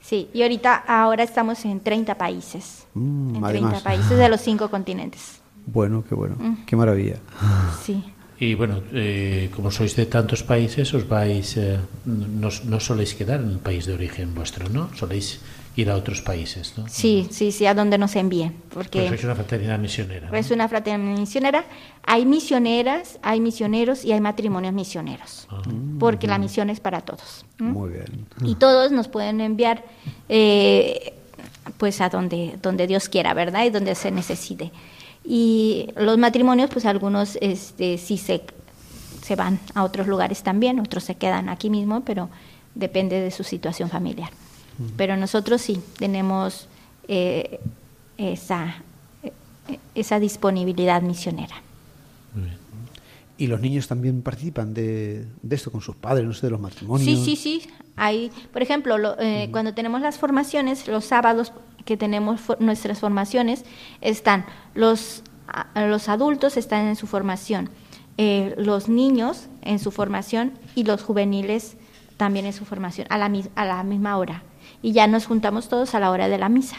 sí, y ahorita, ahora estamos en 30 países. Mm, en 30 países de los cinco continentes. Bueno, qué bueno, mm. qué maravilla. Sí. Y bueno, eh, como sois de tantos países, os vais, eh, no, no, soléis quedar en el país de origen vuestro, ¿no? Soléis ir a otros países, ¿no? Sí, sí, sí, a donde nos envíen. Porque sois una fraternidad misionera. Es una fraternidad misionera. Hay misioneras, hay misioneros y hay matrimonios misioneros. Ah. Porque la misión es para todos. Muy bien. Y todos nos pueden enviar, eh, pues, a donde, donde Dios quiera, ¿verdad? Y donde se necesite. Y los matrimonios, pues algunos este, sí se, se van a otros lugares también, otros se quedan aquí mismo, pero depende de su situación familiar. Pero nosotros sí tenemos eh, esa, esa disponibilidad misionera. ¿Y los niños también participan de, de, esto con sus padres, no sé, de los matrimonios? Sí, sí, sí. Hay, por ejemplo, eh, cuando tenemos las formaciones, los sábados que tenemos nuestras formaciones, están los, los adultos están en su formación, eh, los niños en su formación y los juveniles también en su formación a la, a la misma hora. Y ya nos juntamos todos a la hora de la misa.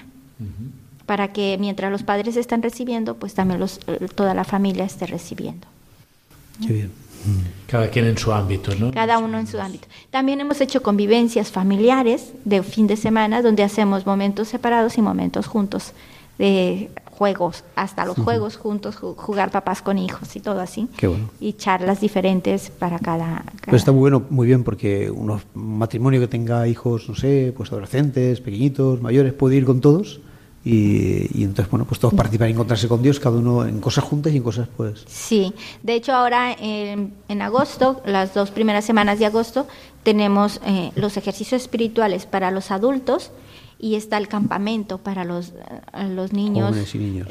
Para que mientras los padres están recibiendo, pues también los, toda la familia esté recibiendo. Qué bien. Cada quien en su ámbito, ¿no? Cada uno en su ámbito. También hemos hecho convivencias familiares de fin de semana donde hacemos momentos separados y momentos juntos de juegos, hasta los juegos juntos, jugar papás con hijos y todo así. Qué bueno. Y charlas diferentes para cada... Pues está muy bueno, muy bien, porque un matrimonio que tenga hijos, no sé, pues adolescentes, pequeñitos, mayores, puede ir con todos y, entonces, bueno, pues todos participan y encontrarse con Dios, cada uno en cosas juntas y en cosas, pues. Sí, de hecho, ahora en, agosto, las dos primeras semanas de agosto, tenemos eh, los ejercicios espirituales para los adultos y está el campamento para los, eh, los niños,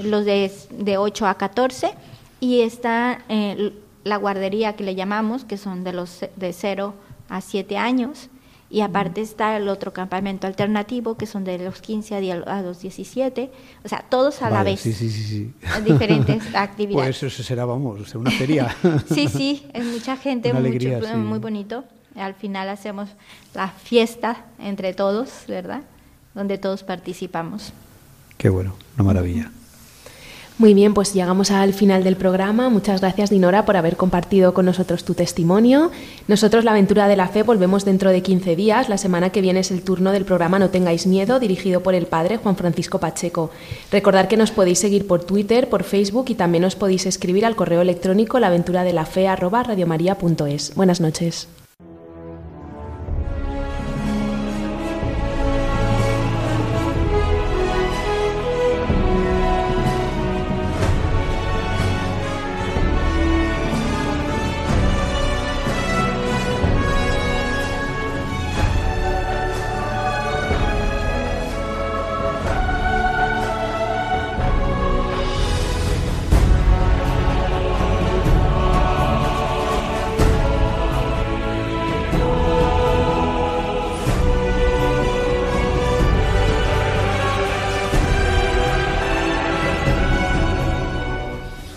los de, de 8 a 14, y está eh, la guardería que le llamamos, que son de los de 0 a 7 años y aparte está el otro campamento alternativo, que son de los 15 a los 17, o sea, todos a la vez. Sí, sí, sí. Diferentes <laughs> actividades. Pues eso será, vamos, una feria. <laughs> sí, sí, es mucha gente, muy bonito. Al final hacemos la fiesta entre todos, ¿verdad? Donde todos participamos. Qué bueno, una maravilla. Muy bien, pues llegamos al final del programa. Muchas gracias, Dinora, por haber compartido con nosotros tu testimonio. Nosotros, La Aventura de la Fe, volvemos dentro de 15 días. La semana que viene es el turno del programa No tengáis miedo, dirigido por el padre Juan Francisco Pacheco. Recordad que nos podéis seguir por Twitter, por Facebook y también os podéis escribir al correo electrónico laventuradelafe.es. Buenas noches.